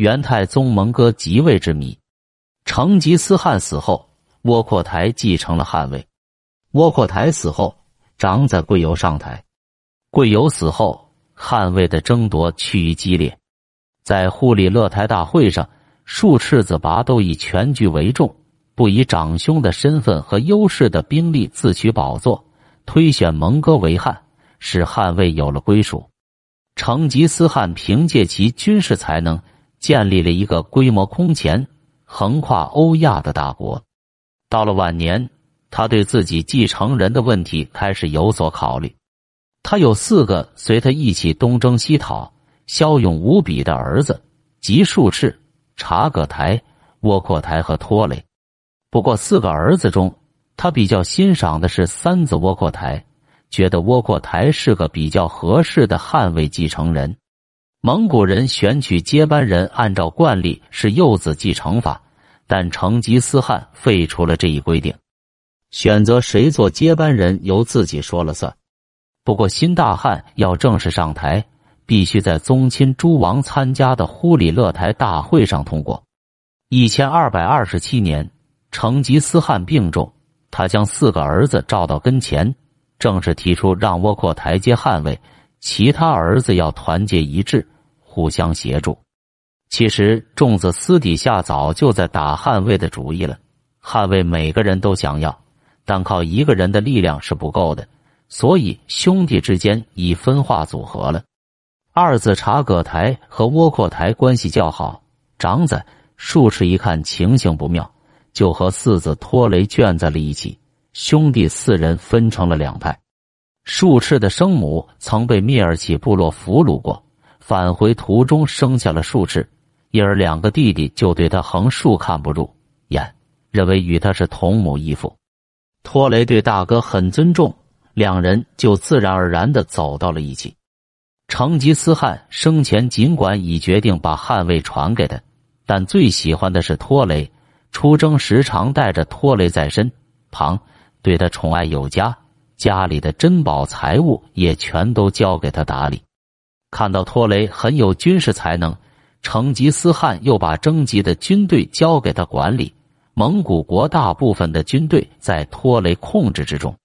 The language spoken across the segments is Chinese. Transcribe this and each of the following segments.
元太宗蒙哥即位之谜。成吉思汗死后，窝阔台继承了汗位。窝阔台死后，长子贵由上台。贵由死后，汗位的争夺趋于激烈。在忽里勒台大会上，数赤子拔都以全局为重，不以长兄的身份和优势的兵力自取宝座，推选蒙哥为汗，使汗位有了归属。成吉思汗凭借其军事才能，建立了一个规模空前、横跨欧亚的大国。到了晚年，他对自己继承人的问题开始有所考虑。他有四个随他一起东征西讨、骁勇无比的儿子，即术赤、察葛台、窝阔台和拖雷。不过，四个儿子中，他比较欣赏的是三子窝阔台。觉得窝阔台是个比较合适的汉位继承人。蒙古人选取接班人按照惯例是幼子继承法，但成吉思汗废除了这一规定，选择谁做接班人由自己说了算。不过新大汗要正式上台，必须在宗亲诸王参加的忽里勒台大会上通过。一千二百二十七年，成吉思汗病重，他将四个儿子召到跟前。正式提出让窝阔台接汗位，其他儿子要团结一致，互相协助。其实众子私底下早就在打汗位的主意了。汗位每个人都想要，但靠一个人的力量是不够的，所以兄弟之间已分化组合了。二子察葛台和窝阔台关系较好，长子术赤一看情形不妙，就和四子拖雷卷在了一起。兄弟四人分成了两派。术赤的生母曾被蔑尔乞部落俘虏过，返回途中生下了术赤，因而两个弟弟就对他横竖看不入眼，认为与他是同母异父。托雷对大哥很尊重，两人就自然而然的走到了一起。成吉思汗生前尽管已决定把汗位传给他，但最喜欢的是托雷，出征时常带着托雷在身旁。对他宠爱有加，家里的珍宝财物也全都交给他打理。看到托雷很有军事才能，成吉思汗又把征集的军队交给他管理。蒙古国大部分的军队在托雷控制之中。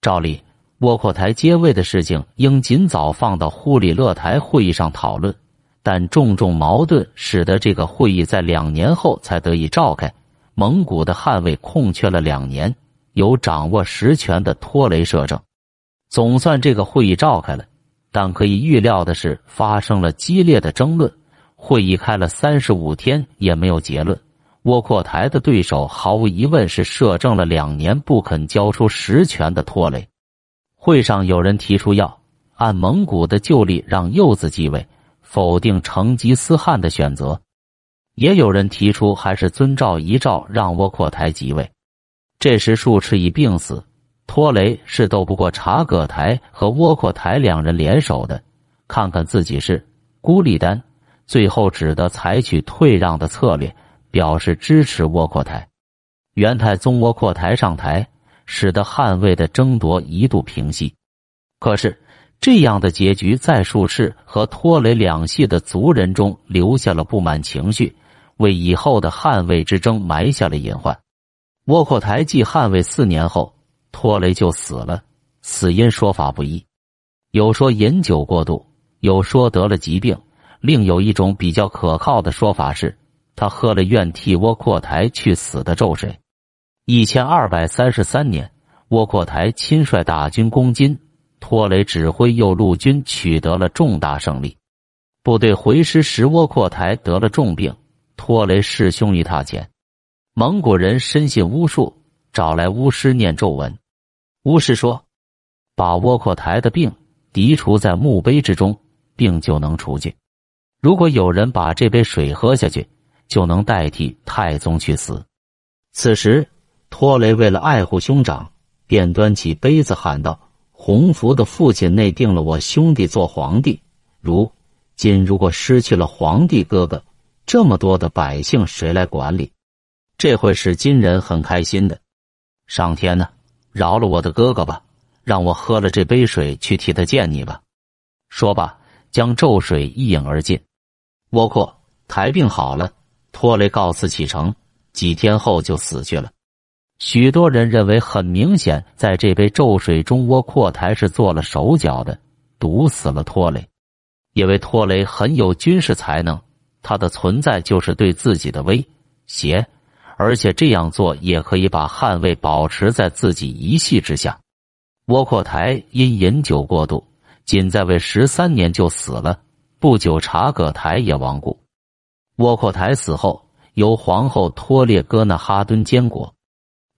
照例，窝阔台接位的事情应尽早放到忽里勒台会议上讨论，但重重矛盾使得这个会议在两年后才得以召开。蒙古的汗位空缺了两年。有掌握实权的托雷摄政，总算这个会议召开了。但可以预料的是，发生了激烈的争论。会议开了三十五天也没有结论。窝阔台的对手毫无疑问是摄政了两年不肯交出实权的托雷。会上有人提出要按蒙古的旧例让幼子继位，否定成吉思汗的选择；也有人提出还是遵照遗诏让窝阔台即位。这时，术赤已病死，托雷是斗不过察葛台和窝阔台两人联手的。看看自己是孤立单，最后只得采取退让的策略，表示支持窝阔台。元太宗窝阔台上台，使得汉魏的争夺一度平息。可是，这样的结局在术赤和托雷两系的族人中留下了不满情绪，为以后的汉魏之争埋下了隐患。窝阔台继汉位四年后，托雷就死了。死因说法不一，有说饮酒过度，有说得了疾病，另有一种比较可靠的说法是，他喝了愿替窝阔台去死的咒水。一千二百三十三年，窝阔台亲率大军攻金，托雷指挥右路军取得了重大胜利。部队回师时，窝阔台得了重病，托雷弑兄于榻前。蒙古人深信巫术，找来巫师念咒文。巫师说：“把窝阔台的病涤除在墓碑之中，病就能除去。如果有人把这杯水喝下去，就能代替太宗去死。”此时，托雷为了爱护兄长，便端起杯子喊道：“洪福的父亲内定了我兄弟做皇帝。如今如果失去了皇帝哥哥，这么多的百姓谁来管理？”这会使金人很开心的。上天呢，饶了我的哥哥吧，让我喝了这杯水去替他见你吧。说罢，将咒水一饮而尽。窝阔台。台病好了，拖雷告辞启程，几天后就死去了。许多人认为，很明显，在这杯咒水中，窝阔台是做了手脚的，毒死了拖雷。因为拖雷很有军事才能，他的存在就是对自己的威胁，而且这样做也可以把汗位保持在自己一系之下。窝阔台因饮酒过度，仅在位十三年就死了。不久，察葛台也亡故。窝阔台死后，由皇后托列哥那哈敦监国。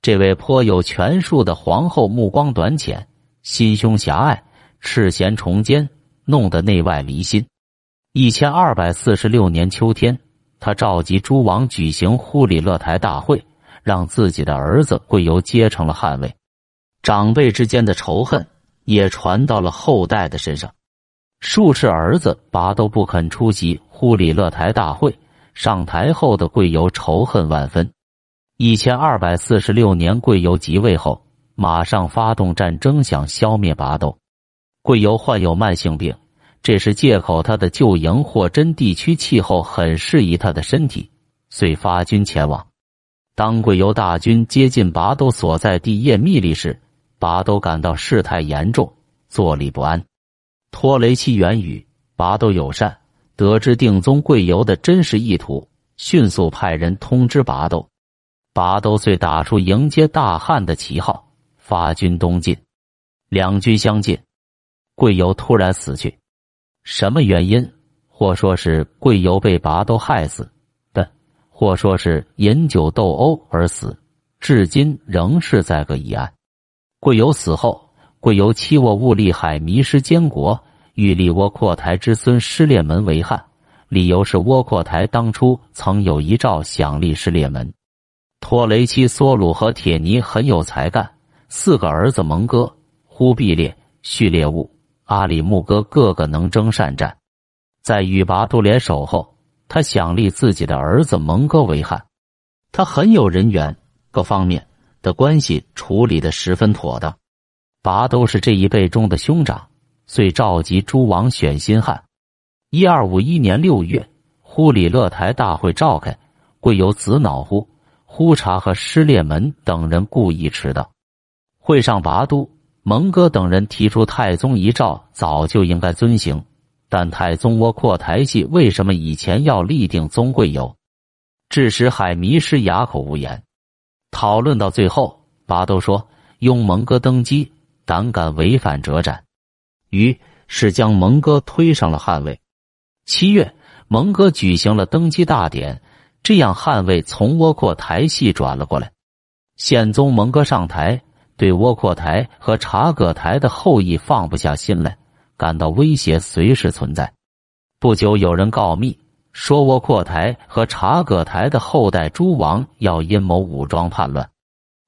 这位颇有权术的皇后目光短浅，心胸狭隘，赤贤崇奸，弄得内外离心。一千二百四十六年秋天，他召集诸王举行忽里勒台大会，让自己的儿子贵由接成了汉位。长辈之间的仇恨也传到了后代的身上。数次儿子拔都不肯出席忽里勒台大会，上台后的贵由仇恨万分。一千二百四十六年，贵由即位后，马上发动战争，想消灭拔都。贵由患有慢性病，这是借口。他的旧营或真地区气候很适宜他的身体，遂发军前往。当贵由大军接近拔都所在地叶密利时，拔都感到事态严重，坐立不安。托雷其元宇拔都友善，得知定宗贵由的真实意图，迅速派人通知拔都。拔都遂打出迎接大汉的旗号，发军东进。两军相近，贵由突然死去。什么原因？或说是贵由被拔都害死的，或说是饮酒斗殴而死，至今仍是在个疑案。贵由死后，贵由欺我兀利海迷失监国，欲立窝阔台之孙失列门为汉，理由是窝阔台当初曾有遗诏想立失列门。托雷基梭鲁和铁尼很有才干，四个儿子蒙哥、忽必烈、序列兀、阿里木哥个个能征善战。在与拔都联手后，他想立自己的儿子蒙哥为汉。他很有人缘，各方面的关系处理的十分妥当。拔都是这一辈中的兄长，遂召集诸王选新汉。一二五一年六月，忽里勒台大会召开，贵由子脑忽。忽察和失列门等人故意迟到。会上，拔都、蒙哥等人提出太宗遗诏早就应该遵行，但太宗窝阔台系为什么以前要立定宗贵由？致使海迷失哑口无言。讨论到最后，拔都说：“拥蒙哥登基，胆敢违反者斩。”于是将蒙哥推上了汉位。七月，蒙哥举行了登基大典。这样，汉位从窝阔台系转了过来。宪宗蒙哥上台，对窝阔台和察葛台的后裔放不下心来，感到威胁随时存在。不久，有人告密说窝阔台和察葛台的后代诸王要阴谋武装叛乱，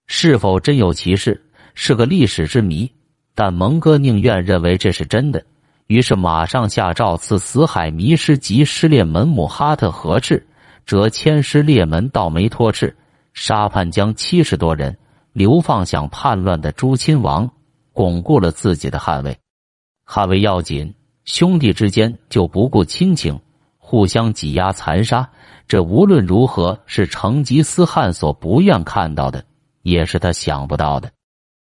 是否真有其事，是个历史之谜。但蒙哥宁愿认为这是真的，于是马上下诏赐死海迷失及失列门母哈特合赤。折千师列门到梅托赤，杀叛将七十多人，流放想叛乱的朱亲王，巩固了自己的汉位。汉位要紧，兄弟之间就不顾亲情，互相挤压残杀。这无论如何是成吉思汗所不愿看到的，也是他想不到的。